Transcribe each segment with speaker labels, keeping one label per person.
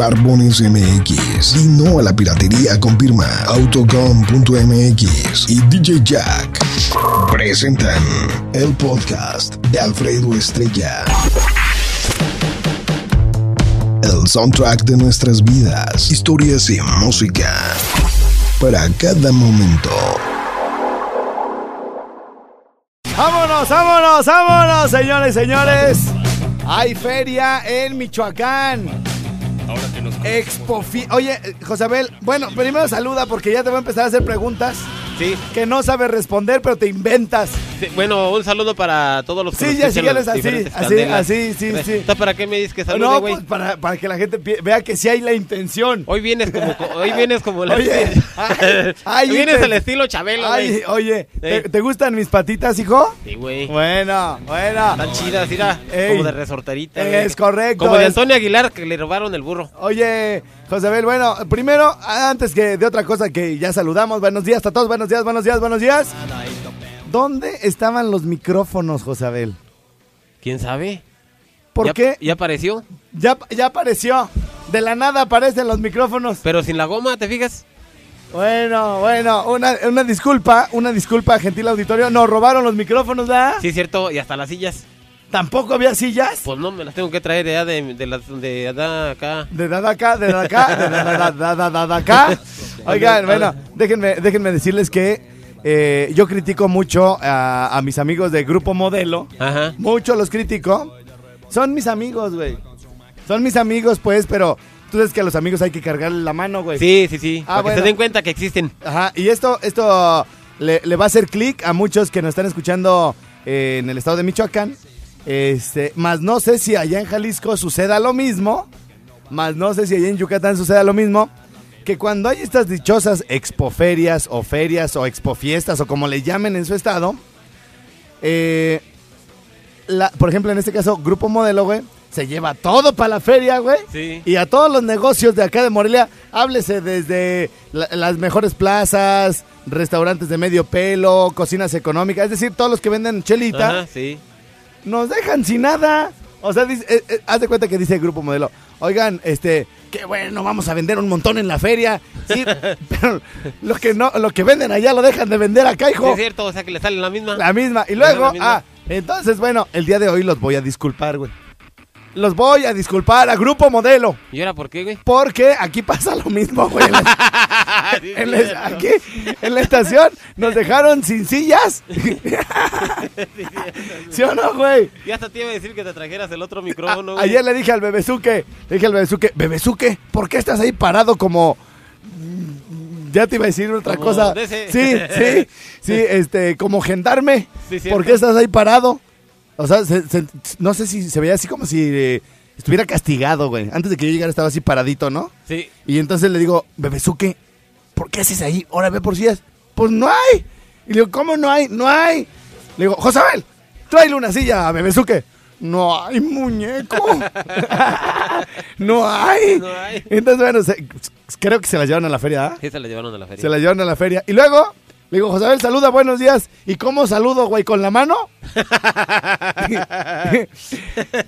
Speaker 1: Barbones MX. Y no a la piratería con firma Autocom.mx y DJ Jack. Presentan el podcast de Alfredo Estrella. El soundtrack de nuestras vidas, historias y música. Para cada momento.
Speaker 2: Vámonos, vámonos, vámonos, señores, señores. Hay feria en Michoacán.
Speaker 3: Que nos
Speaker 2: Expo Fi- Oye, Josabel, bueno, primero saluda porque ya te voy a empezar a hacer preguntas
Speaker 3: Sí,
Speaker 2: que no sabes responder, pero te inventas.
Speaker 3: Sí, bueno, un saludo para todos los que
Speaker 2: Sí, ya quieres
Speaker 3: en
Speaker 2: así, así, así, sí, sí.
Speaker 3: ¿Entonces, ¿Para qué me dices que salude,
Speaker 2: no,
Speaker 3: güey?
Speaker 2: pues para, para que la gente vea que sí hay la intención.
Speaker 3: Hoy vienes como, hoy vienes como la-
Speaker 2: Oye, ay,
Speaker 3: vienes
Speaker 2: inten-
Speaker 3: al estilo Chabelo, güey.
Speaker 2: oye, ¿te, te gustan mis patitas, hijo?
Speaker 3: Sí, güey.
Speaker 2: Bueno, bueno.
Speaker 3: Están chidas, mira,
Speaker 2: Ey.
Speaker 3: como de resorterita.
Speaker 2: Es correcto,
Speaker 3: Como de Antonio Aguilar que le robaron el burro.
Speaker 2: Oye, Josabel, bueno, primero, antes que de otra cosa que ya saludamos, buenos días a todos, buenos días, buenos días, buenos días. ¿Dónde estaban los micrófonos, Josabel?
Speaker 3: ¿Quién sabe?
Speaker 2: ¿Por
Speaker 3: ¿Ya-
Speaker 2: qué?
Speaker 3: ¿Ya apareció?
Speaker 2: Ya, ya apareció. De la nada aparecen los micrófonos.
Speaker 3: Pero sin la goma, ¿te fijas?
Speaker 2: Bueno, bueno, una, una disculpa, una disculpa, gentil auditorio. Nos robaron los micrófonos, ¿verdad?
Speaker 3: Sí, cierto, y hasta las sillas.
Speaker 2: Tampoco había sillas.
Speaker 3: Pues no, me las tengo que traer de, de, de, de allá acá.
Speaker 2: De dada acá, de dada acá, de dada da, da, da, da acá. Oigan, bueno, déjenme, déjenme decirles que eh, yo critico mucho a, a mis amigos de Grupo Modelo.
Speaker 3: Ajá.
Speaker 2: Mucho los critico. Son mis amigos, güey. Son mis amigos, pues, pero tú sabes que a los amigos hay que cargarle la mano, güey.
Speaker 3: Sí, sí, sí.
Speaker 2: Ah,
Speaker 3: para
Speaker 2: bueno.
Speaker 3: que se den cuenta que existen.
Speaker 2: Ajá, y esto, esto le, le va a hacer clic a muchos que nos están escuchando eh, en el estado de Michoacán. Este, más no sé si allá en Jalisco suceda lo mismo. Más no sé si allá en Yucatán suceda lo mismo. Que cuando hay estas dichosas expoferias o ferias o expofiestas o como le llamen en su estado. eh, la- por ejemplo, en este caso, Grupo Modelo, güey, se lleva todo para la feria, güey.
Speaker 3: Sí.
Speaker 2: Y a todos los negocios de acá de Morelia, háblese desde la- las mejores plazas, restaurantes de medio pelo, cocinas económicas, es decir, todos los que venden chelita,
Speaker 3: Ajá, sí.
Speaker 2: nos dejan sin nada. O sea, dice- eh, eh, haz de cuenta que dice el grupo modelo, oigan, este, qué bueno, vamos a vender un montón en la feria. Sí, pero lo que no, lo que venden allá lo dejan de vender acá,
Speaker 3: Sí,
Speaker 2: hijo.
Speaker 3: es cierto, o sea que le sale la misma.
Speaker 2: La misma. Y luego,
Speaker 3: misma.
Speaker 2: ah, entonces, bueno, el día de hoy los voy a disculpar, güey. Los voy a disculpar a Grupo Modelo.
Speaker 3: ¿Y ahora por qué, güey?
Speaker 2: Porque aquí pasa lo mismo, güey. En la, en la- aquí, en la estación, nos dejaron sin sillas. ¿Sí o no, güey?
Speaker 3: Ya hasta te iba a decir que te trajeras el otro
Speaker 2: A-
Speaker 3: micrófono, güey.
Speaker 2: ayer le dije al bebezuque, le dije al bebezuque, bebezuque, ¿por qué estás ahí parado como... Ya te iba a decir otra
Speaker 3: Como
Speaker 2: cosa. Sí, sí, sí, este, como gendarme.
Speaker 3: Sí.
Speaker 2: ¿Por qué estás ahí parado? O sea, se- se- no sé si se veía así como si eh, estuviera castigado, güey. Antes de que yo llegara estaba así paradito, ¿no?
Speaker 3: Sí.
Speaker 2: Y entonces le digo, Bebezuque, ¿por qué haces ahí? Ahora ve por sillas. Pues no hay. Y le digo, ¿cómo no hay? No hay. Le digo, Josabel, tráele una silla a Bebezuque. No hay muñeco. no hay.
Speaker 3: No hay.
Speaker 2: Entonces, bueno, se- creo que se la llevan a la feria, ¿ah?
Speaker 3: Sí, se la llevaron a la feria.
Speaker 2: Se la llevan a la feria. Y luego, le digo, Josabel, saluda, buenos días. ¿Y cómo saludo, güey? ¿Con la mano?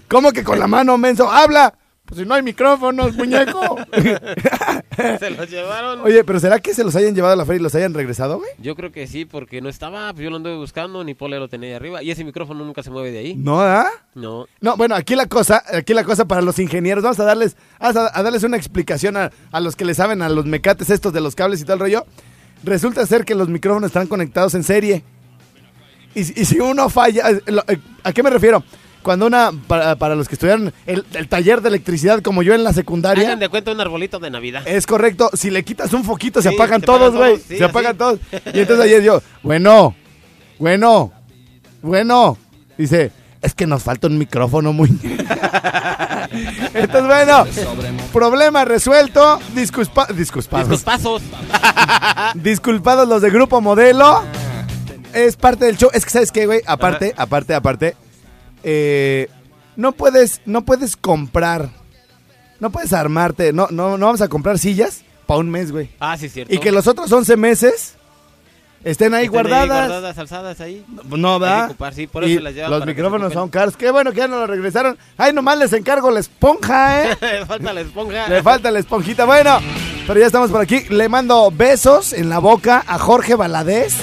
Speaker 2: ¿Cómo que con la mano, menso? ¡Habla! Pues si no hay micrófonos, muñeco.
Speaker 3: Se los llevaron.
Speaker 2: Oye, pero ¿será que se los hayan llevado a la feria y los hayan regresado, güey?
Speaker 3: Yo creo que sí, porque no estaba, pues yo lo anduve buscando, ni Pole lo tenía ahí arriba. Y ese micrófono nunca se mueve de ahí.
Speaker 2: No, ¿ah?
Speaker 3: No.
Speaker 2: No, bueno, aquí la cosa, aquí la cosa para los ingenieros, vamos a darles, a, a darles una explicación a, a los que le saben a los mecates estos de los cables y todo el rollo. Resulta ser que los micrófonos están conectados en serie. Y, si- y si uno falla, eh, eh, ¿a qué me refiero? Cuando una, para, para los que estudiaron el, el taller de electricidad como yo en la secundaria,
Speaker 3: Hagan de cuenta un arbolito de Navidad.
Speaker 2: es correcto, si le quitas un foquito se apagan
Speaker 3: se
Speaker 2: todos, güey,
Speaker 3: sí,
Speaker 2: se
Speaker 3: así.
Speaker 2: apagan todos. Y entonces ayer yo, bueno, bueno, bueno, dice, es que nos falta un micrófono muy... entonces bueno, problema resuelto, disculpa, disculpados,
Speaker 3: Discos pasos.
Speaker 2: disculpados los de Grupo Modelo, es parte del show, es que sabes qué, güey, aparte, aparte, aparte, eh, no puedes, no puedes comprar, no puedes armarte, no, no, no vamos a comprar sillas para un mes, güey.
Speaker 3: Ah, sí, es cierto.
Speaker 2: Y que los otros 11 meses estén ahí
Speaker 3: Estén ahí
Speaker 2: guardadas.
Speaker 3: guardadas, alzadas ahí.
Speaker 2: No, ¿verdad?
Speaker 3: ocupar, sí, por eso
Speaker 2: Y
Speaker 3: las llevan
Speaker 2: los micrófonos son caros. Qué bueno que ya no lo regresaron. Ay, nomás les encargo la esponja, ¿eh?
Speaker 3: Falta la esponja.
Speaker 2: Le falta la esponjita. Bueno, pero ya estamos por aquí. Le mando besos en la boca a Jorge Valadez,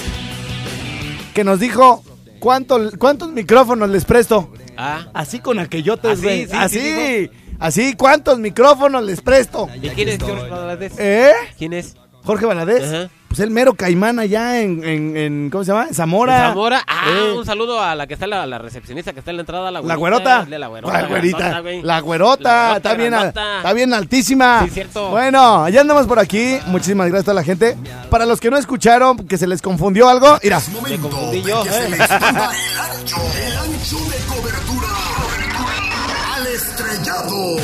Speaker 2: que nos dijo cuánto, cuántos micrófonos les presto.
Speaker 3: Ah,
Speaker 2: Así con aquellotes,
Speaker 3: Así,
Speaker 2: güey.
Speaker 3: sí, sí,
Speaker 2: así, así, ¿cuántos micrófonos les presto?
Speaker 3: ¿y quién es George Valadez?
Speaker 2: ¿Eh?
Speaker 3: ¿Quién es?
Speaker 2: Jorge Valadez.
Speaker 3: Ajá.
Speaker 2: Pues el mero caimán allá en, en, en- ¿cómo se llama? En Zamora.
Speaker 3: ¿De Zamora? Ah,
Speaker 2: Eh.
Speaker 3: un saludo a la que está la, la recepcionista que está en la entrada, la
Speaker 2: La güerota.
Speaker 3: De la güerota.
Speaker 2: La güerita. La güerota.
Speaker 3: La güerota
Speaker 2: está, bien, está bien altísima.
Speaker 3: Sí, cierto.
Speaker 2: Bueno, ya andamos por aquí. Muchísimas gracias a toda la gente. Para los que no escucharon, que se les confundió algo, mira.
Speaker 3: Me confundí yo.
Speaker 4: Que se le expanda el ancho, el ancho de cobertura al estrellado.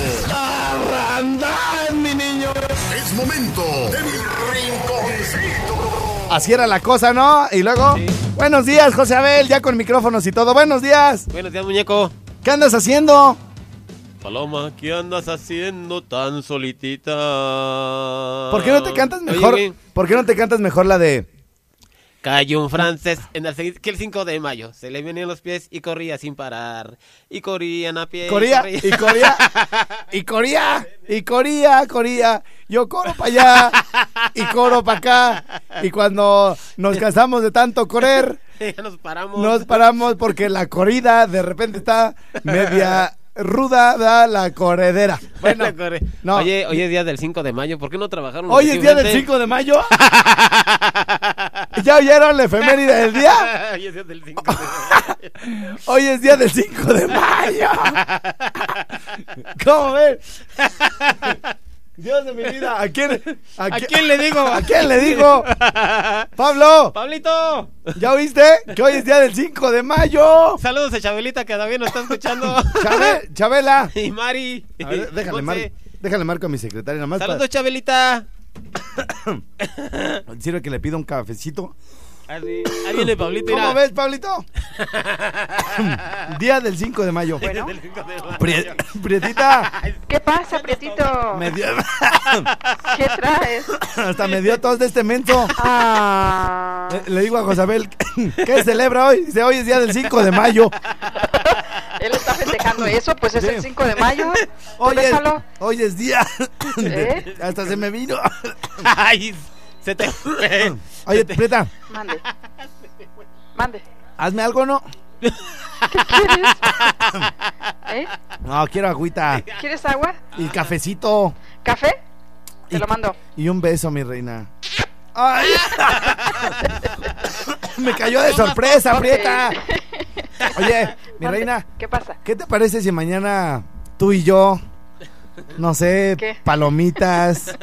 Speaker 4: Momento de mi rinconcito.
Speaker 2: Así era la cosa, ¿no? Y luego,
Speaker 3: Sí.
Speaker 2: buenos días, José Abel, ya con micrófonos y todo. Buenos días.
Speaker 3: Buenos días, muñeco.
Speaker 2: ¿Qué andas haciendo?
Speaker 3: Paloma, ¿qué andas haciendo tan solitita?
Speaker 2: ¿Por qué no te cantas mejor? ¿Por qué no te cantas mejor la de
Speaker 3: Cayó un francés en el, que el 5 de mayo. Se le venían los pies y corría sin parar. Y corrían a pie. y
Speaker 2: Corea
Speaker 3: corría-
Speaker 2: y Corea y Corea y Corea, Corea. Yo coro para allá y coro para acá. Y cuando nos cansamos de tanto correr,
Speaker 3: ya nos paramos.
Speaker 2: nos paramos porque la corrida de repente está media ruda da la corredera. Bueno,
Speaker 3: Corre.
Speaker 2: no.
Speaker 3: Oye, hoy es día del 5 de mayo. ¿Por qué no trabajaron?
Speaker 2: hoy es día del 5 de mayo. ¿Ya oyeron la efeméride del día?
Speaker 3: Hoy es día del 5 de mayo.
Speaker 2: Hoy es día del 5 de mayo. ¿Cómo ven? Dios de mi vida, ¿a quién,
Speaker 3: ¿A quién le digo?
Speaker 2: ¿A quién le digo? Pablo,
Speaker 3: ¡Pablito!
Speaker 2: ¿ya oíste? Que hoy es día del 5 de mayo.
Speaker 3: Saludos a Chabelita que todavía nos está escuchando.
Speaker 2: Chabe- Chabela.
Speaker 3: y Mari.
Speaker 2: A ver, déjale, mar, déjale marco a mi secretaria nada más.
Speaker 3: Saludos, Chabelita.
Speaker 2: para- Sirve que le pido un cafecito.
Speaker 3: Así. Ahí viene Pablito.
Speaker 2: ¿Cómo
Speaker 3: mira.
Speaker 2: ves, Pablito? día del 5 de mayo.
Speaker 5: Bueno,
Speaker 3: Del 5 de mayo.
Speaker 2: Pri- Prietita,
Speaker 5: ¿qué pasa, Prietito?
Speaker 2: me dio,
Speaker 5: ¿Qué traes?
Speaker 2: hasta me dio tos de este menso.
Speaker 5: Ah,
Speaker 2: Le, le digo a Josabel, ¿qué celebra hoy? Dice, hoy es día del 5 de mayo.
Speaker 5: él está festejando eso, pues es
Speaker 2: Sí.
Speaker 5: el 5 de mayo.
Speaker 2: Hoy es, hoy es día.
Speaker 5: ¿Eh?
Speaker 2: Hasta se me vino.
Speaker 3: Ay, se te fue.
Speaker 2: Oye, Prieta,
Speaker 5: Mande. Mande.
Speaker 2: hazme algo, ¿no?
Speaker 5: ¿Qué quieres? ¿Eh?
Speaker 2: No, quiero agüita.
Speaker 5: ¿Quieres agua?
Speaker 2: Y cafecito.
Speaker 5: ¿Café? Te
Speaker 2: Y-
Speaker 5: lo mando.
Speaker 2: Y un beso, mi reina. ¡Ay! Me cayó de sorpresa. Prieta. Oye, mi
Speaker 5: Mande.
Speaker 2: reina,
Speaker 5: ¿Qué pasa?
Speaker 2: ¿qué te parece si mañana tú y yo, no sé,
Speaker 5: ¿Qué?
Speaker 2: palomitas,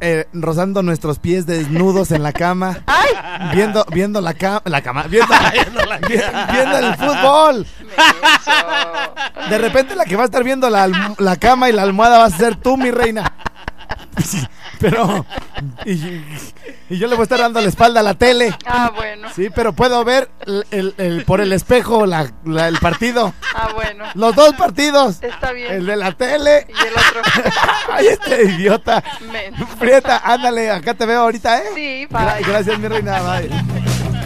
Speaker 2: eh, rozando nuestros pies desnudos en la cama,
Speaker 5: ¡Ay!
Speaker 2: viendo, viendo la, cama, la cama, viendo, vi- viendo el fútbol? De repente la que va a estar viendo la, la cama y la almohada vas a ser tú, mi reina. Pero, y, y yo le voy a estar dando la espalda a la tele.
Speaker 5: Ah, bueno.
Speaker 2: Sí, pero puedo ver el, el- el- por el espejo la- la- el partido.
Speaker 5: Ah, bueno.
Speaker 2: Los dos partidos.
Speaker 5: Está bien.
Speaker 2: El de la tele.
Speaker 5: Y el otro.
Speaker 2: Ay, este idiota.
Speaker 5: Menso.
Speaker 2: Prieta, ándale, acá te veo ahorita, ¿eh?
Speaker 5: Sí,
Speaker 2: Gra-
Speaker 5: bye.
Speaker 2: gracias, mi reina. Bye.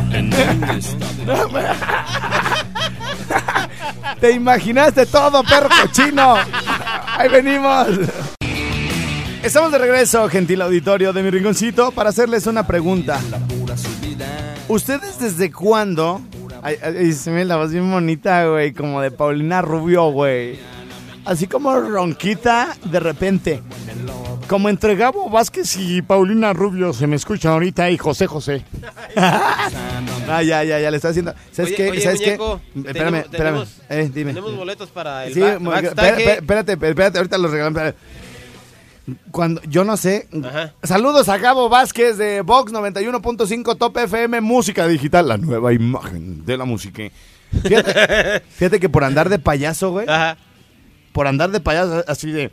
Speaker 2: Te imaginaste todo, perro cochino. Ahí venimos. Estamos de regreso, gentil auditorio de mi rinconcito, para hacerles una pregunta. ¿Ustedes desde cuándo? Ay, ay, se me la voz bien bonita, güey, como de Paulina Rubio, güey. Así como ronquita de repente. Como entre Gabo Vázquez y Paulina Rubio se me escucha ahorita y José José. ah, ya, ya, ya le está haciendo. ¿Sabes
Speaker 3: Oye,
Speaker 2: qué?
Speaker 3: oye,
Speaker 2: ¿Sabes
Speaker 3: muñeco,
Speaker 2: qué? Espérame, espérame.
Speaker 3: tenemos-
Speaker 2: Eh, dime.
Speaker 3: Tenemos boletos para el
Speaker 2: Sí,
Speaker 3: ba-
Speaker 2: mo-
Speaker 3: backstage.
Speaker 2: espé- espé- espérate, espérate, ahorita los espérate. Cuando, yo no sé.
Speaker 3: Ajá.
Speaker 2: Saludos a Gabo Vázquez de Vox 91.5 Top FM Música Digital, la nueva imagen de la música. Fíjate, fíjate que por andar de payaso, güey,
Speaker 3: Ajá.
Speaker 2: por andar de payaso así de...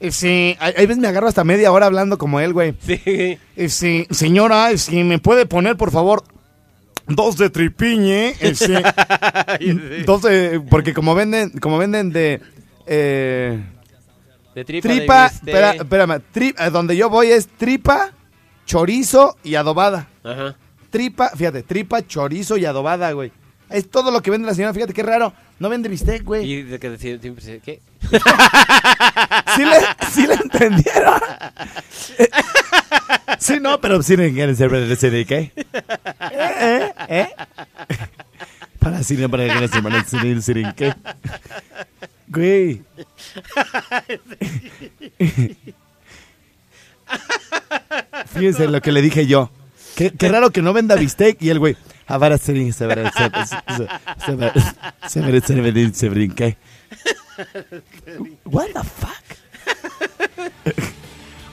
Speaker 2: eh, Sí, ahí ves me agarro hasta media hora hablando como él, güey.
Speaker 3: Sí.
Speaker 2: Eh, sí, señora, si me puede poner, por favor, dos de tripiñe. eh, sí. dos de... Porque como venden, como venden de... eh,
Speaker 3: De tripa.
Speaker 2: tripa,
Speaker 3: de
Speaker 2: espera, espérame, tri- eh, donde yo voy es tripa, chorizo y adobada.
Speaker 3: Ajá.
Speaker 2: tripa, fíjate, tripa, chorizo y adobada, güey. Es todo lo que vende la señora, fíjate qué raro. No vende bistec, güey.
Speaker 3: Y de que sie- siempre ¿qué?
Speaker 2: ¿Sí le, sí le entendieron? Eh, sí, no, pero sí le de qué. ¿Eh? ¿Eh? Para cine, para que se van a decir sin qué. Güey. Fíjense lo que le dije yo. Qué, qué raro que no venda bistec y el güey. "Ah, se va a hacer- se- se- se va- se va a hacer- se brinque. What the fuck?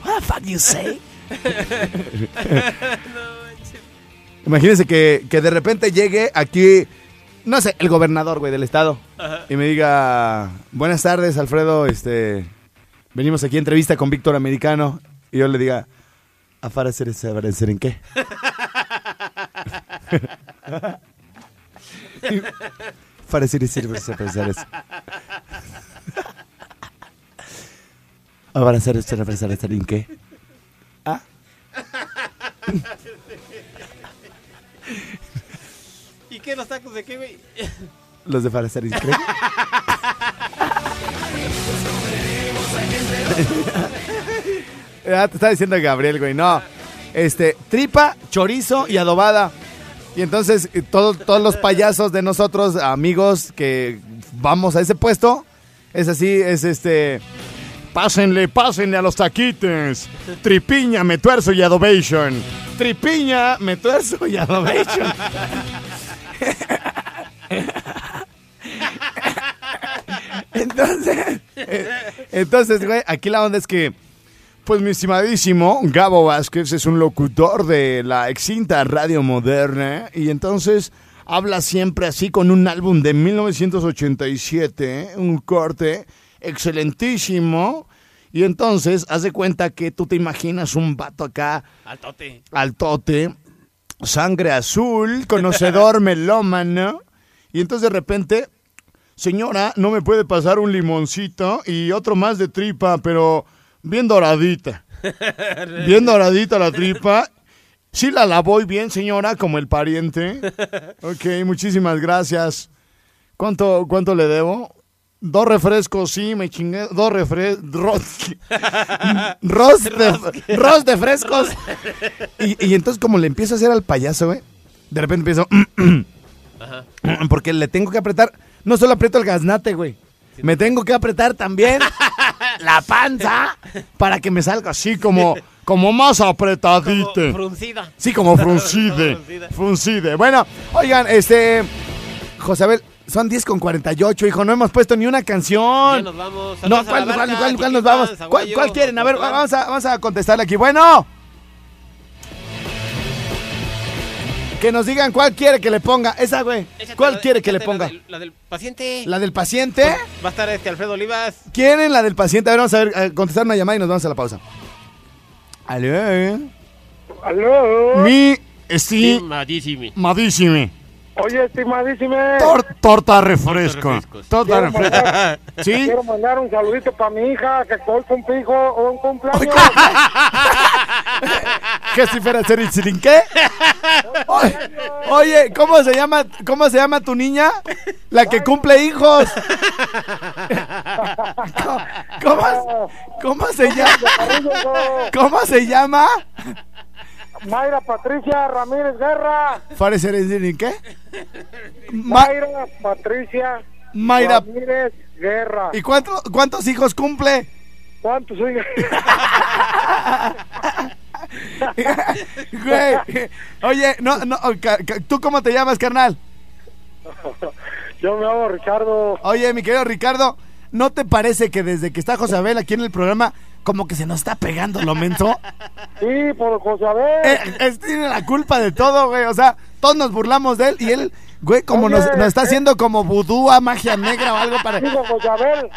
Speaker 2: What the fuck you say? Imagínense que, que de repente llegue aquí, no sé, el gobernador, güey, del estado. Y me diga, buenas tardes, Alfredo, este, venimos aquí a entrevista con Víctor Americano. Y yo le diga, ¿a ese en qué? Parecer parecer eso. Ahora hacer esto representar en qué? ¿Ah?
Speaker 3: ¿Y qué los tacos de qué, güey?
Speaker 2: Los de parecer increíble. Ya te está diciendo Gabriel, güey. No. Este, tripa, chorizo y adobada. Y entonces, eh, todo- todos los payasos de nosotros, amigos que vamos a ese puesto, es así, es este. Pásenle, pásenle a los taquites. Tripiña, me tuerzo y adobation. Tripiña, me tuerzo y adobation. Entonces, entonces, güey, aquí la onda es que, pues mi estimadísimo Gabo Vázquez es un locutor de la extinta radio moderna y entonces habla siempre así con un álbum de 1987, un corte excelentísimo. Y entonces, haz de cuenta que tú te imaginas un vato acá
Speaker 3: Al tote.
Speaker 2: altote, sangre azul, conocedor melómano. Y entonces de repente, señora, no me puede pasar un limoncito y otro más de tripa, pero bien doradita. Bien doradita la tripa. Sí la lavó bien, señora, como el pariente. Ok, muchísimas gracias. ¿Cuánto, cuánto le debo? Dos refrescos, sí, me chingué. Dos refrescos. Ros, de, ros de frescos. Y, y entonces, como le empiezo a hacer al payaso, güey, de repente empiezo. Porque le tengo que apretar. No solo aprieto el gaznate, güey. Me tengo que apretar también la panza para que me salga así como, como más
Speaker 3: Como
Speaker 2: apretadito.
Speaker 3: fruncida.
Speaker 2: Sí, como fruncide. Fruncide. Bueno, oigan, este. Josabel, son 10 con 48, hijo. No hemos puesto ni una
Speaker 3: Ya
Speaker 2: canción.
Speaker 3: nos vamos.
Speaker 2: No, ¿cuál, cuál, cuál, cuál nos vamos? ¿Cuál, quieren? A ver, vamos a, vamos a contestarle aquí. Bueno. Que nos digan cuál quiere que le ponga. Esa, güey.
Speaker 3: Échate
Speaker 2: ¿Cuál quiere que le
Speaker 3: la
Speaker 2: ponga?
Speaker 3: del- La del paciente.
Speaker 2: ¿La del paciente?
Speaker 3: Va a estar este Alfredo Olivas.
Speaker 2: ¿Quieren la del paciente? A ver, vamos a ver, a contestar una llamada y nos vamos a la pausa. Aló.
Speaker 6: Aló.
Speaker 2: Mi estimadísimo.
Speaker 3: Estimadísimo.
Speaker 6: Oye, estimadísime.
Speaker 2: Tor- torta refresco. Torta
Speaker 6: Quiero
Speaker 2: refresco.
Speaker 6: mandar,
Speaker 2: ¿Sí?
Speaker 6: quiero mandar un saludito para mi hija que hoy cumplijo un cumpleaños.
Speaker 2: ¿Qué si fuera ser el qué? Oye, oye, ¿cómo se llama, cómo se llama tu niña? La que cumple hijos. ¿Cómo, cómo, cómo se llama? ¿Cómo se llama?
Speaker 6: Mayra Patricia Ramírez Guerra.
Speaker 2: ¿Parece el qué? Ma-
Speaker 6: Mayra Patricia
Speaker 2: Mayra.
Speaker 6: Ramírez Guerra.
Speaker 2: ¿Y cuánto- cuántos hijos cumple?
Speaker 6: ¿Cuántos oiga?
Speaker 2: Güey. Oye, no, no, ca- ¿tú cómo te llamas, carnal?
Speaker 6: Yo me llamo Ricardo.
Speaker 2: Oye, mi querido Ricardo, ¿no te parece que desde que está Josabel aquí en el programa, como que se nos está pegando lo menso?
Speaker 6: Sí, por Josabel.
Speaker 2: Eh, él tiene la culpa de todo, güey. O sea, todos nos burlamos de él y él, güey, como
Speaker 6: Oye,
Speaker 2: nos, nos está
Speaker 6: eh.
Speaker 2: haciendo como vudú a magia negra o algo para...
Speaker 6: Digo Josabel.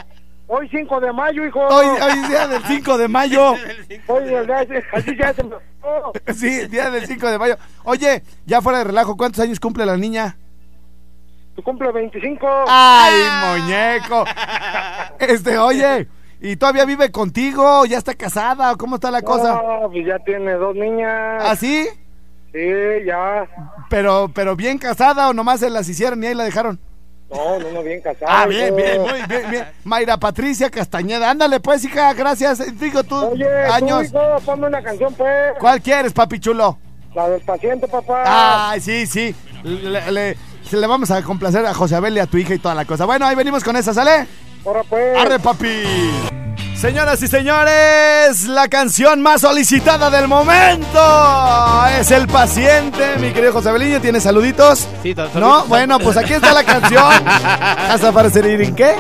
Speaker 6: Hoy 5 de mayo, hijo.
Speaker 2: Hoy, hoy es día del 5 de mayo.
Speaker 6: Hoy así ya se me... Oh,
Speaker 2: Sí, día del 5 de mayo. Oye, ya fuera de relajo, ¿cuántos años cumple la niña?
Speaker 6: Tu cumple 25.
Speaker 2: ¡Ay, muñeco! Este, oye, ¿y todavía vive contigo? ¿Ya está casada? ¿O ¿Cómo está la cosa?
Speaker 6: No, pues ya tiene dos niñas.
Speaker 2: ¿Así?
Speaker 6: Sí, ya.
Speaker 2: Pero, pero bien casada o nomás se las hicieron y ahí la dejaron.
Speaker 6: No, no, no, bien casado.
Speaker 2: Ah, bien, bien, muy bien, bien. Mayra Patricia Castañeda, ándale pues, hija, gracias. Digo tú,
Speaker 6: Oye,
Speaker 2: años.
Speaker 6: tú, hijo, ponme una canción, pues.
Speaker 2: ¿Cuál quieres, papi chulo?
Speaker 6: La del paciente, papá.
Speaker 2: Ay, sí, sí. Le, le- le vamos a complacer a José Abel y a tu hija y toda la cosa. Bueno, ahí venimos con esa, ¿sale?
Speaker 6: Ahora, pues.
Speaker 2: Arre, papi. Señoras y señores, la canción más solicitada del momento es El Paciente. Mi querido José Abeliño, ¿tiene saluditos?
Speaker 7: Sí, tan-
Speaker 2: No, bueno, pues aquí está la canción. ¿Hasta aparecer ir en qué?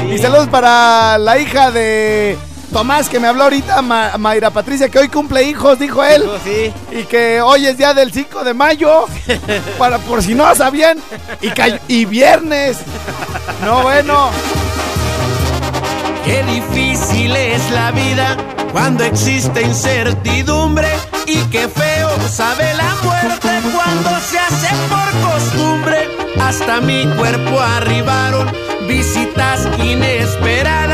Speaker 7: Sí.
Speaker 2: Y saludos para la hija de Tomás que me habló ahorita, Ma- Mayra Patricia, que hoy cumple hijos, dijo él.
Speaker 7: Sí.
Speaker 2: Y que hoy es día del 5 de mayo. Para, por si no sabían. Y, y viernes. No, bueno.
Speaker 3: Qué difícil es la vida cuando existe incertidumbre y qué feo sabe la muerte cuando se hace por costumbre. Hasta mi cuerpo arribaron visitas inesperadas.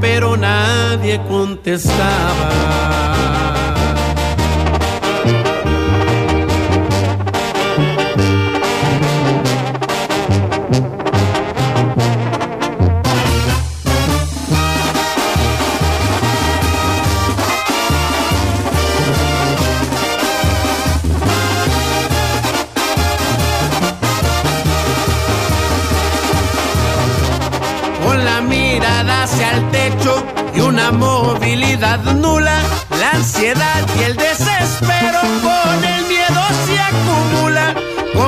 Speaker 3: Pero nadie contestaba.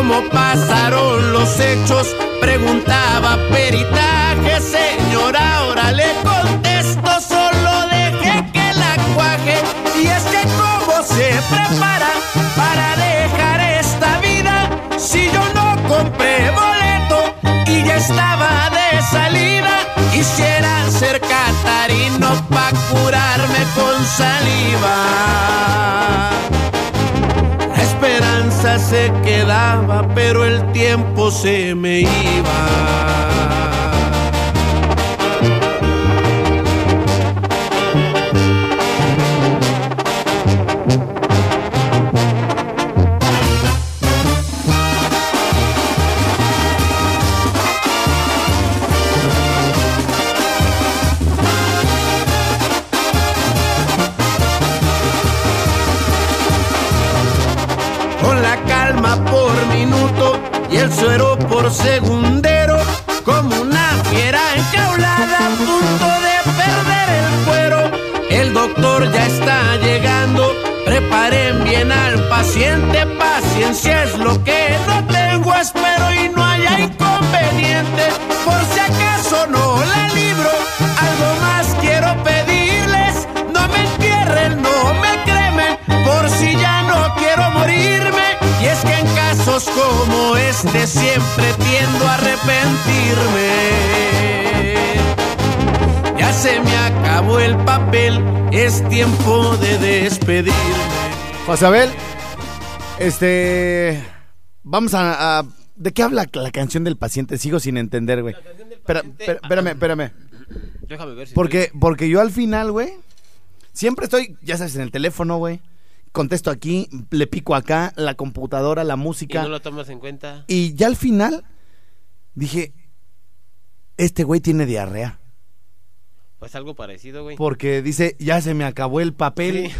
Speaker 3: ¿Cómo pasaron los hechos? Preguntaba peritaje, señora, ahora le contesto, solo deje que la cuaje. Y es que cómo se prepara para dejar esta vida si yo no compré boleto y ya estaba de salida. Quisiera ser catarino pa' curarme con saliva. Se quedaba, pero el tiempo se me iba. Paciente, paciencia es lo que no tengo, espero y no haya inconveniente, por si acaso no la libro, algo más quiero pedirles, no me entierren, no me cremen, por si ya no quiero morirme. Y es que en casos como este siempre tiendo a arrepentirme. Ya se me acabó el papel, es tiempo de despedirme.
Speaker 2: José Abel, este. Vamos a. a- ¿De qué habla la canción del paciente? Sigo sin entender, güey. Espera, espérame, espérame.
Speaker 7: Déjame ver si
Speaker 2: Porque, porque yo al final, güey, siempre estoy, ya sabes, en el teléfono, güey. Contesto aquí, le pico acá, la computadora, la
Speaker 7: y
Speaker 2: música.
Speaker 7: no lo tomas en cuenta.
Speaker 2: Y ya al final dije, este güey tiene diarrea.
Speaker 7: Pues algo parecido, güey.
Speaker 2: Porque dice, ya se me acabó el papel.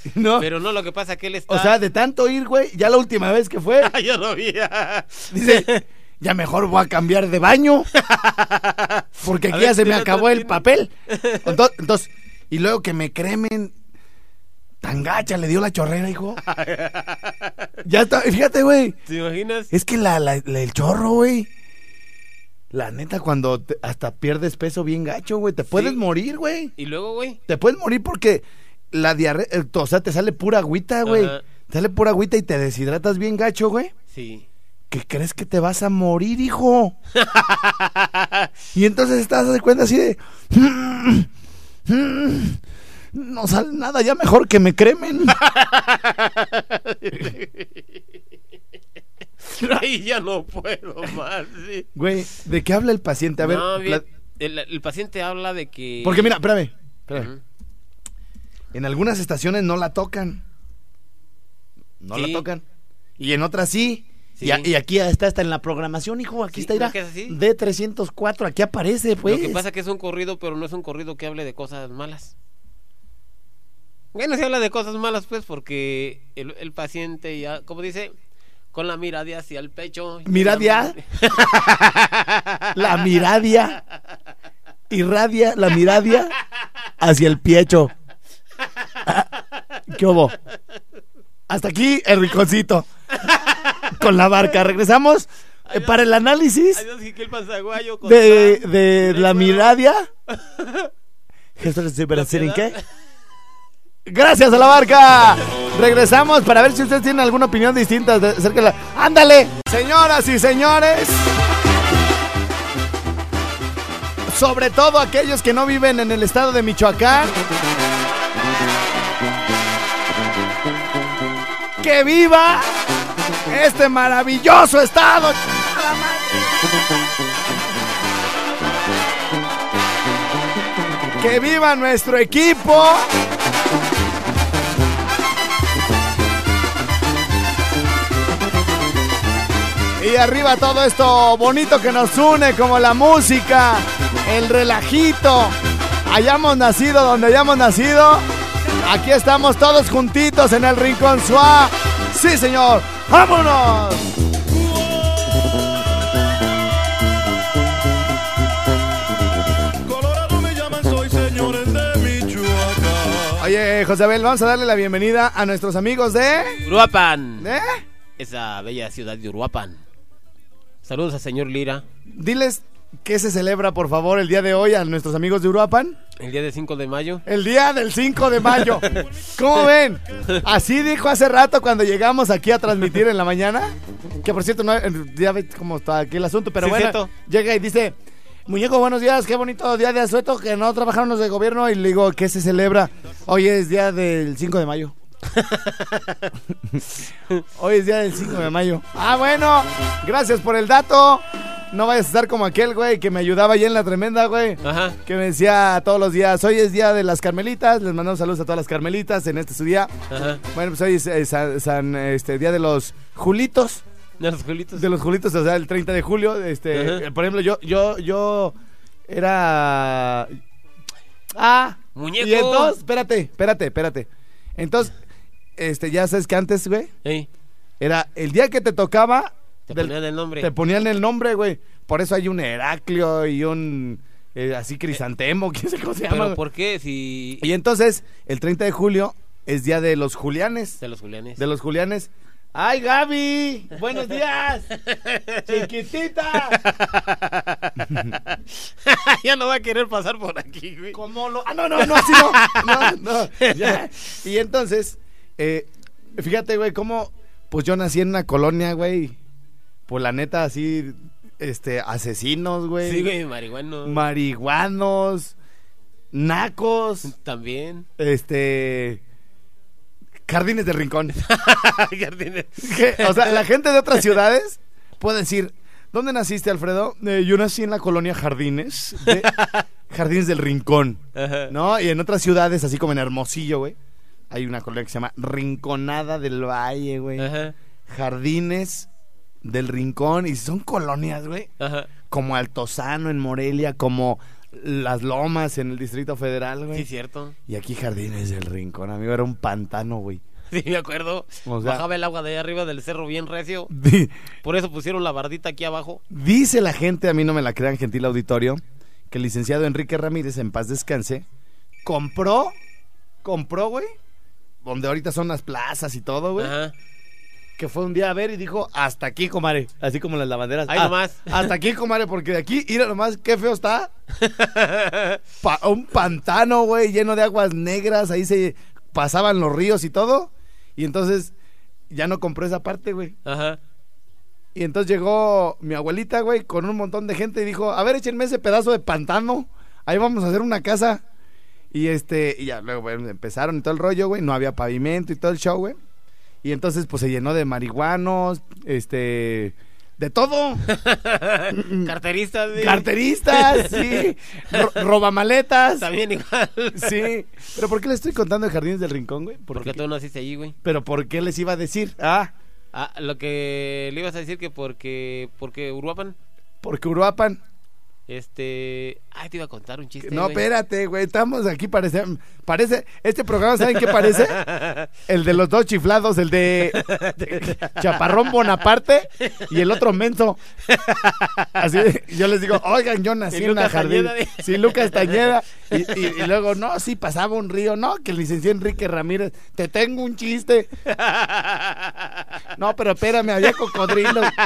Speaker 7: Sí.
Speaker 2: ¿No?
Speaker 7: Pero no, lo que pasa que él está...
Speaker 2: O sea, de tanto ir, güey, ya la última vez que fue,
Speaker 7: Yo lo vi.
Speaker 2: dice, ya mejor voy a cambiar de baño. Porque aquí
Speaker 7: ver,
Speaker 2: ya se me acabó el papel. Entonces, entonces, y luego que me cremen. Tan gacha le dio la chorrera, hijo. ya está, fíjate, güey.
Speaker 7: ¿Te imaginas?
Speaker 2: Es que la, la- la- el chorro, güey. La neta, cuando te- hasta pierdes peso bien gacho, güey. Te puedes morir, güey.
Speaker 7: Y luego, güey.
Speaker 2: Te puedes morir porque la diarrea, eh, o sea, te sale pura agüita, güey.
Speaker 7: Ajá.
Speaker 2: Te sale pura agüita y te deshidratas bien gacho, güey.
Speaker 7: Sí.
Speaker 2: que crees que te vas a morir, hijo. y entonces estás de cuenta así de... "Mm, mm, no sale nada, ya mejor que me cremen.
Speaker 3: Ay, ya no puedo más. sí.
Speaker 2: Güey, ¿de qué habla el paciente? A ver,
Speaker 3: No, bien,
Speaker 2: pla-
Speaker 3: el, el paciente habla de que.
Speaker 2: porque mira, espérame, espérame. En algunas estaciones no la tocan. No la tocan. Y en otras sí.
Speaker 3: Sí.
Speaker 2: Y, a- y aquí está hasta en la programación, hijo. Aquí
Speaker 3: Sí,
Speaker 2: está,
Speaker 3: ¿no
Speaker 2: mira.
Speaker 3: que es así?
Speaker 2: D304, aquí aparece, pues.
Speaker 3: Lo que pasa es que es un corrido, pero no es un corrido que hable de cosas malas. Bueno, se habla de cosas malas, pues, porque el, el paciente ya, como dice, con la mirada hacia el pecho.
Speaker 2: ¿Miradia? La miradia. Irradia la miradia hacia el piecho. ¿Qué hubo? Hasta aquí el rinconcito. Con la barca. Regresamos eh, para el análisis
Speaker 3: Adiós,
Speaker 2: de,
Speaker 3: Fran.
Speaker 2: de la miradia. De Brasil, ¿en qué? Gracias a la barca. Regresamos para ver si ustedes tienen alguna opinión distinta acerca de la. ¡Ándale! Señoras y señores. Sobre todo aquellos que no viven en el estado de Michoacán. ¡Que viva este maravilloso estado! ¡Que viva nuestro equipo! Y arriba todo esto bonito que nos une, como la música, el relajito. Hayamos nacido donde hayamos nacido. Aquí estamos todos juntitos en el Rincón Suá. Sí, señor. ¡Vámonos!
Speaker 8: Colorado me llaman, soy señores de Michoacán.
Speaker 2: Oye, José Abel, vamos a darle la bienvenida a nuestros amigos de...
Speaker 3: Uruapan.
Speaker 2: ¿Eh?
Speaker 3: Esa bella ciudad de Uruapan. Saludos al señor Lira.
Speaker 2: Diles qué se celebra, por favor, el día de hoy a nuestros amigos de Uruapan.
Speaker 3: El día de 5 de mayo.
Speaker 2: El día del 5 de mayo. ¿Cómo ven? Así dijo hace rato cuando llegamos aquí a transmitir en la mañana. Que por cierto, no, ya ves cómo está aquí el asunto, pero
Speaker 3: Sí,
Speaker 2: bueno,
Speaker 3: cierto.
Speaker 2: llega y dice, muñeco, buenos días, qué bonito día de asueto, que no trabajaron los de gobierno. Y le digo, ¿qué se celebra? Hoy es día del 5 de mayo. Hoy es día del 5 de mayo. Ah, bueno, gracias por el dato. No vayas a estar como aquel, güey, que me ayudaba allá en la tremenda, güey.
Speaker 3: Ajá.
Speaker 2: Que me decía todos los días, hoy es día de las carmelitas. Les mandamos saludos a todas las carmelitas en este su día.
Speaker 3: Ajá.
Speaker 2: Bueno, pues hoy es eh, San, San, este, día de los Julitos.
Speaker 3: De los Julitos.
Speaker 2: De los Julitos, o sea, el 30 de julio. Este, eh, por ejemplo, yo, yo, yo era. Ah,
Speaker 3: Muñeco.
Speaker 2: Y entonces, espérate, espérate, espérate. Entonces, este, ya sabes que antes, güey,
Speaker 3: Ey,
Speaker 2: era el día que te tocaba.
Speaker 3: te
Speaker 2: del-
Speaker 3: ponían el nombre.
Speaker 2: te ponían el nombre, güey. Por eso hay un Heraclio y un. eh, así crisantemo, quién sabe cómo se llama.
Speaker 3: Pero
Speaker 2: güey.
Speaker 3: ¿por qué? Si...
Speaker 2: Y entonces, el 30 de julio es día de los Julianes.
Speaker 3: De los Julianes.
Speaker 2: De los Julianes. ¡Ay, Gaby! ¡Buenos días! ¡Chiquitita!
Speaker 3: ya no va a querer pasar por aquí, güey.
Speaker 2: ¿Cómo lo.? ¡Ah, no, no, no, así no! No, no. ya. Y entonces, eh, fíjate, güey, cómo. Pues yo nací en una colonia, güey. Pues la neta, así. Este, asesinos, güey.
Speaker 3: Sí, güey, marihuano.
Speaker 2: Marihuanos. Nacos.
Speaker 3: También.
Speaker 2: Este. Jardines de Rincón.
Speaker 3: Jardines.
Speaker 2: O sea, la gente de otras ciudades puede decir, ¿dónde naciste, Alfredo? "Eh, yo nací en la colonia Jardines, de- Jardines del Rincón,
Speaker 3: Ajá.
Speaker 2: ¿no? Y en otras ciudades, así como en Hermosillo, güey, hay una colonia que se llama Rinconada del Valle, güey.
Speaker 3: Ajá.
Speaker 2: Jardines del Rincón, y son colonias, güey,
Speaker 3: Ajá.
Speaker 2: como Altozano en Morelia, como Las Lomas en el Distrito Federal, güey.
Speaker 3: Sí, cierto.
Speaker 2: Y aquí Jardines del Rincón, amigo, era un pantano, güey.
Speaker 3: Sí, me acuerdo.
Speaker 2: O sea-
Speaker 3: Bajaba el agua de ahí arriba del cerro bien recio.
Speaker 2: Di-
Speaker 3: Por eso pusieron la bardita aquí abajo.
Speaker 2: Dice la gente, a mí no me la crean, gentil auditorio, que el licenciado Enrique Ramírez, en paz descanse, compró, compró, güey, donde ahorita son las plazas y todo, güey,
Speaker 3: Ajá.
Speaker 2: que fue un día a ver y dijo, hasta aquí, comadre, así como las lavanderas.
Speaker 3: Ahí
Speaker 2: "Ah,
Speaker 3: nomás".
Speaker 2: Hasta aquí, comadre, porque de aquí, mira nomás, qué feo está. Pa- un pantano, güey, lleno de aguas negras, ahí se pasaban los ríos y todo, y entonces ya no compró esa parte, güey.
Speaker 3: Ajá.
Speaker 2: Y entonces llegó mi abuelita, güey, con un montón de gente y dijo, a ver, échenme ese pedazo de pantano. Ahí vamos a hacer una casa. Y este, y ya luego bueno, empezaron y todo el rollo, güey. No había pavimento y todo el show, güey. Y entonces, pues se llenó de marihuanos, este, de todo.
Speaker 3: Carteristas, güey.
Speaker 2: Carteristas, sí. Ro- robamaletas.
Speaker 3: También igual.
Speaker 2: Sí. Pero ¿por qué le estoy contando de Jardines del Rincón, güey?
Speaker 3: Porque tú naciste allí, güey.
Speaker 2: Pero ¿por qué les iba a decir? Ah,
Speaker 3: Ah, lo que le ibas a decir que porque porque Uruapan,
Speaker 2: porque Uruapan.
Speaker 3: este, ay, te iba a contar un chiste.
Speaker 2: No,
Speaker 3: güey.
Speaker 2: espérate, güey. Estamos aquí, parece. Parece. Este programa, ¿saben qué parece? El de los dos chiflados, el de Chaparrón Bonaparte y el otro menso. Así, yo les digo, oigan, yo nací en
Speaker 3: Lucas
Speaker 2: jardín.
Speaker 3: Tañeda,
Speaker 2: Sí, Lucas Tañeda. Y, y- y luego, no, sí, pasaba un río. No, que el licenciado Enrique Ramírez, te tengo un chiste. No, pero espérame, había cocodrilos.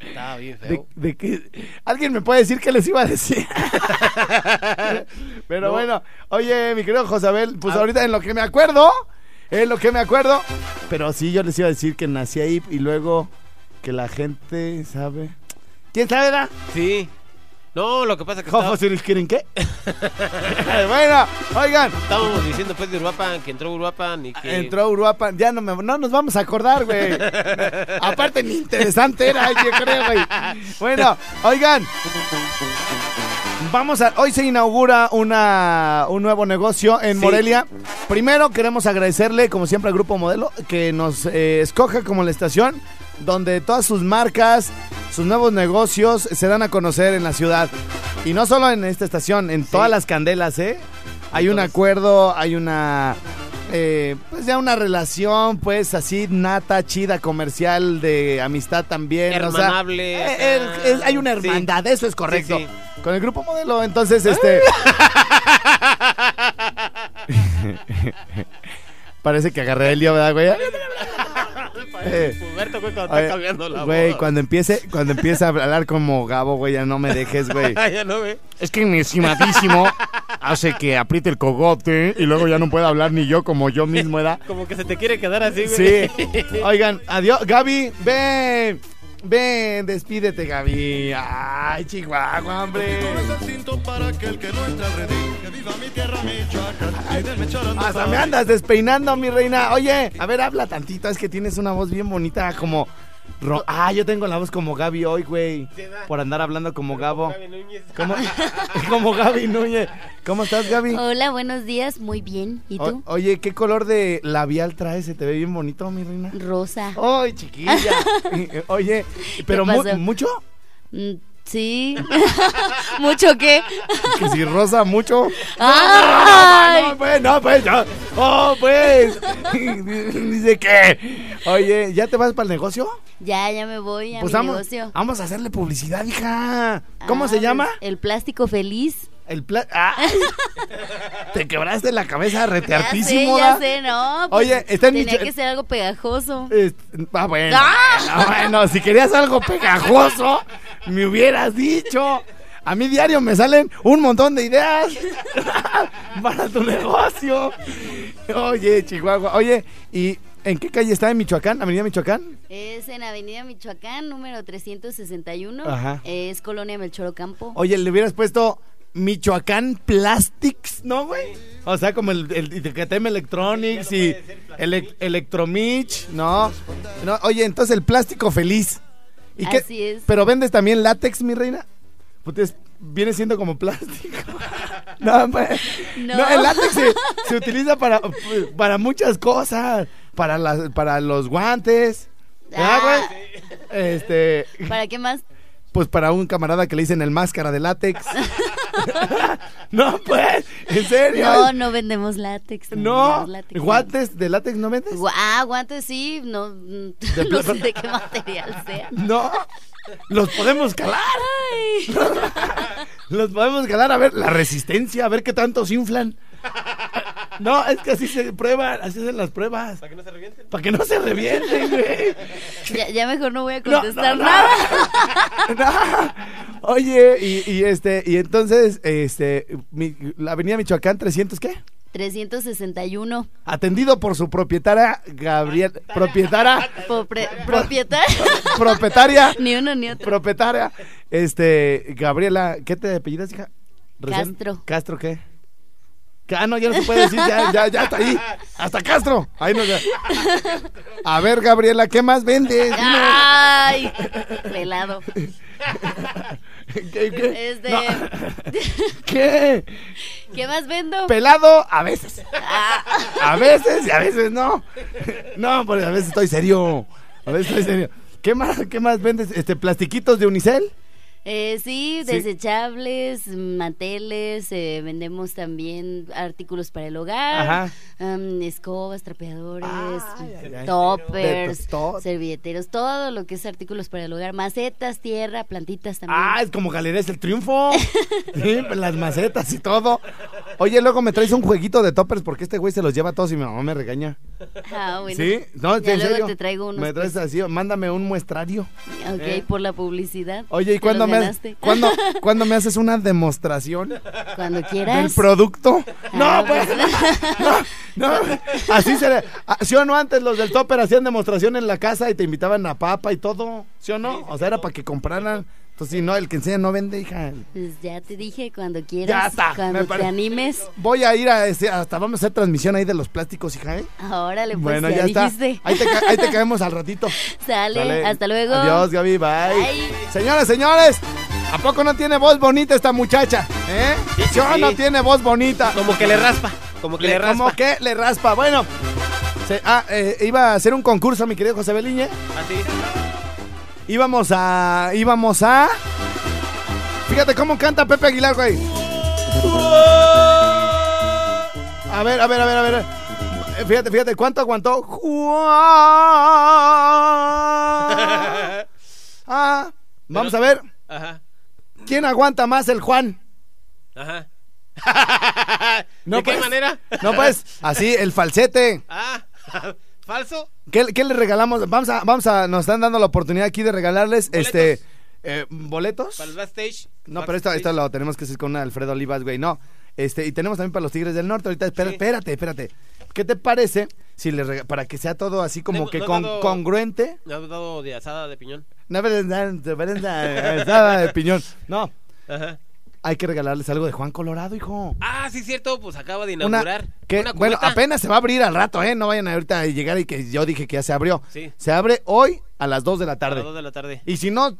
Speaker 3: Estaba bien
Speaker 2: ¿De,
Speaker 3: feo.
Speaker 2: de qué? ¿Alguien me puede decir qué les iba a decir? Pero
Speaker 3: No.
Speaker 2: bueno, oye, mi querido Josabel, pues
Speaker 3: Ah.
Speaker 2: ahorita en lo que me acuerdo, en lo que me acuerdo, pero sí, yo les iba a decir que nací ahí y luego que la gente sabe. ¿Quién sabe, da?
Speaker 3: Sí. No, lo que pasa es que
Speaker 2: ¿Cómo
Speaker 3: estaba-
Speaker 2: se quieren qué? bueno, oigan,
Speaker 3: estábamos diciendo pues de Uruapan, que entró Uruapan y que
Speaker 2: entró Uruapan, ya no, me, no nos vamos a acordar, güey. Aparte, ni interesante era, yo creo, güey. Bueno, oigan, Vamos a, hoy se inaugura una, un nuevo negocio en
Speaker 3: Sí.
Speaker 2: Morelia. Primero queremos agradecerle, como siempre, al Grupo Modelo que nos eh, escoja como la estación donde todas sus marcas, sus nuevos negocios se dan a conocer en la ciudad. Y no solo en esta estación, en todas las candelas, ¿eh? Hay un acuerdo, hay una... eh, pues ya una relación, pues así, nata, chida, comercial, de amistad también. o sea,
Speaker 3: Hermanable,
Speaker 2: eh, eh, hay una
Speaker 3: Sí.
Speaker 2: hermandad, eso es correcto.
Speaker 3: Sí,
Speaker 2: Con el grupo modelo, entonces, este. Parece que agarré el lío, ¿verdad, güey? Eh,
Speaker 3: Humberto, güey, cuando está cambiando la
Speaker 2: Güey,
Speaker 3: voz.
Speaker 2: cuando empiece, cuando empiece a hablar como Gabo, güey, ya no me dejes, güey.
Speaker 3: ya no ve.
Speaker 2: Es que mi estimadísimo hace que apriete el cogote y luego ya no puedo hablar ni yo como yo mismo, ¿verdad?
Speaker 3: Como que se te quiere quedar así, güey.
Speaker 2: Sí. Oigan, adiós. Gaby, ven. Ven, despídete, Gaby. Ay, Chihuahua, hombre. hasta me andas despeinando, mi reina. Oye, a ver, habla tantito. Es que tienes una voz bien bonita, como. Ro- Ah, yo tengo la voz como Gaby hoy, güey. Por andar hablando como Gabo.
Speaker 3: Gaby Núñez.
Speaker 2: ¿Cómo? como Gaby Núñez. ¿Cómo estás, Gaby?
Speaker 9: Hola, buenos días, muy bien. ¿Y
Speaker 2: O-
Speaker 9: tú?
Speaker 2: oye, ¿qué color de labial traes? Se te ve bien bonito, mi reina.
Speaker 9: Rosa.
Speaker 2: ¡Ay, chiquilla! Oye, ¿pero mu- mucho?
Speaker 9: Sí. ¿Mucho qué?
Speaker 2: Que si rosa mucho.
Speaker 9: ¡Ay!
Speaker 2: No, pues, no, pues, no. Oh, pues. Dice que. Oye, ¿ya te vas para el negocio?
Speaker 9: Ya, ya me voy a
Speaker 2: Pues
Speaker 9: mi
Speaker 2: vamos,
Speaker 9: negocio.
Speaker 2: vamos a hacerle publicidad, hija. ¿Cómo
Speaker 9: Ah,
Speaker 2: se llama?
Speaker 9: pues, el plástico feliz.
Speaker 2: El pla- ¡Ay! Te quebraste la cabeza
Speaker 9: Ya sé,
Speaker 2: reteartísimo.
Speaker 9: ya no. pues,
Speaker 2: Oye, está en
Speaker 9: Tenía
Speaker 2: Micho-
Speaker 9: que ser algo pegajoso.
Speaker 2: Ah, bueno,
Speaker 9: ¡Ah!
Speaker 2: bueno, bueno, si querías algo pegajoso, me hubieras dicho. A mí diario me salen un montón de ideas para tu negocio. Oye, Chihuahua. Oye, ¿y en qué calle está en Michoacán? ¿Avenida Michoacán?
Speaker 9: Es en Avenida Michoacán, número 361.
Speaker 2: Ajá.
Speaker 9: Es Colonia Melchor Ocampo.
Speaker 2: Oye, le hubieras puesto Michoacán Plastics, ¿no, güey? O sea, como el, el, el KTM Electronics y ele- Electromich, ¿no? ¿no? Oye, entonces el plástico feliz. ¿Y qué?
Speaker 9: Así es.
Speaker 2: ¿Pero vendes también látex, mi reina? Pues es- viene siendo como plástico. no, pues,
Speaker 9: No.
Speaker 2: no, el látex se, se utiliza para, para muchas cosas. Para, las, para los guantes. ¿Verdad,
Speaker 9: Ah.
Speaker 2: güey? Este,
Speaker 9: ¿Para qué más?
Speaker 2: Pues para un camarada que le dicen el máscara de látex. no, pues, en serio.
Speaker 9: No, no vendemos látex.
Speaker 2: No,
Speaker 9: vendemos látex.
Speaker 2: guantes de látex no vendes.
Speaker 9: Gua- Ah, guantes sí, no,
Speaker 2: De
Speaker 9: no sé de qué material sea.
Speaker 2: No, los podemos calar.
Speaker 9: Ay.
Speaker 2: Los podemos calar a ver la resistencia, a ver qué tanto se inflan. No, es que así se prueban, así hacen las pruebas.
Speaker 3: Para que no se revienten.
Speaker 2: Para que no se revienten, güey.
Speaker 9: Ya, ya mejor no voy a contestar
Speaker 2: no, no.
Speaker 9: nada.
Speaker 2: No. Oye, y, y este, y entonces, este, mi- la avenida Michoacán 300, ¿qué?
Speaker 9: 361.
Speaker 2: Atendido por su propietaria, Gabriel. Propietaria.
Speaker 9: Popre- propietario.
Speaker 2: propietaria.
Speaker 9: ni uno ni otro.
Speaker 2: Propietaria. Este, Gabriela, ¿qué te apellidas, hija? Recién-
Speaker 9: Castro.
Speaker 2: ¿Castro qué? Ah, no, ya no se puede decir, ya, ya, ya está ahí. Hasta Castro. Ahí no, ya. A ver, Gabriela, ¿qué más vendes? Dime.
Speaker 9: Ay, pelado.
Speaker 2: ¿Qué, qué?
Speaker 9: Este,
Speaker 2: No. ¿Qué?
Speaker 9: ¿Qué más vendo?
Speaker 2: Pelado a veces.
Speaker 9: Ah,
Speaker 2: A veces y a veces no. No, porque a veces estoy serio. A veces estoy serio. ¿Qué más, qué más vendes? Este, plastiquitos de unicel.
Speaker 9: Eh, sí,
Speaker 2: Sí.
Speaker 9: desechables, manteles, eh, vendemos también artículos para el hogar,
Speaker 2: Ajá.
Speaker 9: am, escobas, trapeadores, toppers,
Speaker 2: to-
Speaker 9: servilleteros, todo lo que es artículos para el hogar, macetas, tierra, plantitas también.
Speaker 2: Ah, es como Galerías el Triunfo. Sí, las macetas y todo. Oye, luego me traes un jueguito de toppers porque este güey se los lleva todos y mi mamá me regaña.
Speaker 9: Ah, bueno.
Speaker 2: ¿Sí? No,
Speaker 9: Ya
Speaker 2: en
Speaker 9: luego
Speaker 2: serio.
Speaker 9: te traigo unos,
Speaker 2: Me traes
Speaker 9: pues.
Speaker 2: así, mándame un muestrario.
Speaker 9: Ok,
Speaker 2: ¿Eh?
Speaker 9: por la publicidad.
Speaker 2: Oye, ¿y cuándo
Speaker 9: los
Speaker 2: me. ¿cuándo, ¿cuándo me haces una demostración
Speaker 9: Cuando
Speaker 2: del
Speaker 9: quieras.
Speaker 2: producto?
Speaker 9: Ah,
Speaker 2: No, pues. No, no. Así se ¿Sí o no antes los del topper hacían demostración en la casa y te invitaban a papa y todo? ¿Sí o no? O sea, era para que compraran. Entonces, si no, el que enseña no vende, hija.
Speaker 9: Pues ya te dije, cuando quieras.
Speaker 2: Ya está,
Speaker 9: Cuando
Speaker 2: me
Speaker 9: te animes.
Speaker 2: Voy a ir a ese, hasta vamos a hacer transmisión ahí de los plásticos, hija, ¿eh?
Speaker 9: Órale, pues
Speaker 2: bueno,
Speaker 9: ya,
Speaker 2: ya está.
Speaker 9: dijiste.
Speaker 2: Ahí te, ahí te caemos al ratito.
Speaker 9: Sale,
Speaker 2: Sale.
Speaker 9: hasta luego.
Speaker 2: Adiós, Gaby, bye.
Speaker 9: Bye.
Speaker 2: Señores, señores, ¿a poco no tiene voz bonita esta muchacha? ¿Eh?
Speaker 3: Sí, sí,
Speaker 2: ¿Sí o no tiene voz bonita?
Speaker 3: Como que le raspa. Como que le, raspa.
Speaker 2: Como que le raspa. Bueno, se- ah, eh, iba a hacer un concurso, mi querido José Beliñe.
Speaker 3: Así.
Speaker 2: Íbamos a. Íbamos a. Fíjate cómo canta Pepe Aguilar, güey. A ver, a ver, a ver, a ver. Fíjate, fíjate, ¿cuánto aguantó? Juan. Ah, vamos a ver.
Speaker 3: Ajá.
Speaker 2: ¿Quién aguanta más el Juan?
Speaker 3: Ajá.
Speaker 2: No,
Speaker 3: ¿De qué
Speaker 2: pues.
Speaker 3: manera?
Speaker 2: No, pues, así, el falsete.
Speaker 3: Ah, falso.
Speaker 2: ¿Qué, qué le regalamos? Vamos a, vamos a, nos están dando la oportunidad aquí de regalarles,
Speaker 3: Boletos.
Speaker 2: este, eh, boletos.
Speaker 3: Para el backstage.
Speaker 2: No, pero esto, esto lo tenemos que hacer con Alfredo Olivas, güey, no. Este, y tenemos también para los Tigres del Norte. Ahorita, espera-
Speaker 3: Sí.
Speaker 2: espérate, espérate. ¿Qué te parece si le rega- para que sea todo así como que
Speaker 3: no
Speaker 2: con-
Speaker 3: dado-
Speaker 2: congruente?
Speaker 3: Me has dado de asada de piñón.
Speaker 2: No, nada de piñón. No,
Speaker 3: Ajá.
Speaker 2: Hay que regalarles algo de Juan Colorado, hijo.
Speaker 3: Ah, sí, cierto. Pues acaba de
Speaker 2: Una,
Speaker 3: inaugurar.
Speaker 2: que,
Speaker 3: una
Speaker 2: bueno, apenas se va a abrir al rato, ¿eh? No vayan ahorita a llegar y que yo dije que ya se abrió.
Speaker 3: Sí.
Speaker 2: Se abre hoy a las 2 de la
Speaker 3: A
Speaker 2: tarde.
Speaker 3: las dos de la tarde.
Speaker 2: Y si no,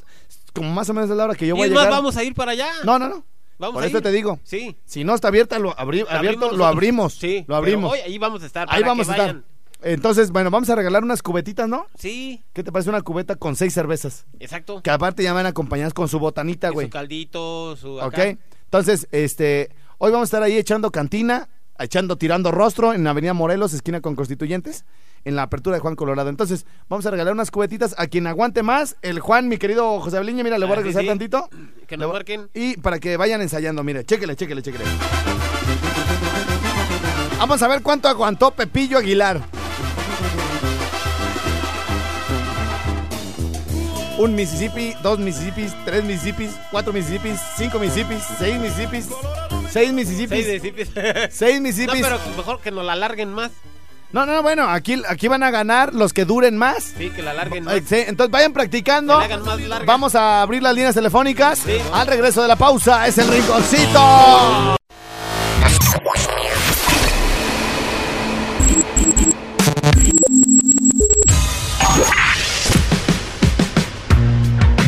Speaker 2: como más o menos es la hora que yo
Speaker 3: y
Speaker 2: voy a
Speaker 3: es más,
Speaker 2: llegar.
Speaker 3: vamos a ir para allá.
Speaker 2: No, no, no.
Speaker 3: Vamos
Speaker 2: Por
Speaker 3: a
Speaker 2: eso te digo.
Speaker 3: Sí.
Speaker 2: Si no está abierta, lo abri- abierto,
Speaker 3: abrimos
Speaker 2: lo abrimos.
Speaker 3: Sí.
Speaker 2: Lo abrimos.
Speaker 3: pero hoy ahí vamos a estar.
Speaker 2: Ahí vamos
Speaker 3: que
Speaker 2: a estar.
Speaker 3: vayan.
Speaker 2: Entonces, bueno, vamos a regalar unas cubetitas, ¿no?
Speaker 3: Sí,
Speaker 2: ¿Qué te parece una cubeta con seis cervezas?
Speaker 3: exacto.
Speaker 2: Que aparte ya van acompañadas con su botanita, güey.
Speaker 3: Su caldito, su.
Speaker 2: ¿Ok? Entonces, este, hoy vamos a estar ahí echando cantina, echando tirando rostro en la Avenida Morelos, esquina con Constituyentes, en la apertura de Juan Colorado. Entonces, vamos a regalar unas cubetitas a quien aguante más. El Juan, mi querido José Abeliña, mira, le voy a
Speaker 3: Ah, sí,
Speaker 2: regresar
Speaker 3: sí.
Speaker 2: tantito.
Speaker 3: Que nos marquen.
Speaker 2: Y para que vayan ensayando, mire, chéquele, chéquele, chéquele. Vamos a ver cuánto aguantó Pepillo Aguilar. Un Mississippi, dos Mississippis, tres Mississippis, cuatro Mississippis, cinco Mississippis, seis Mississippis, seis Mississippis,
Speaker 3: Seis de
Speaker 2: seis
Speaker 3: No,
Speaker 2: Mississippis.
Speaker 3: pero mejor que nos la alarguen más.
Speaker 2: No, no, no, bueno, aquí, aquí van a ganar los que duren más.
Speaker 3: Sí, que la alarguen más.
Speaker 2: Eh, sí, entonces vayan practicando.
Speaker 3: Que la hagan más larga.
Speaker 2: Vamos a abrir las líneas telefónicas.
Speaker 3: Sí.
Speaker 2: Al regreso de la pausa es el rinconcito.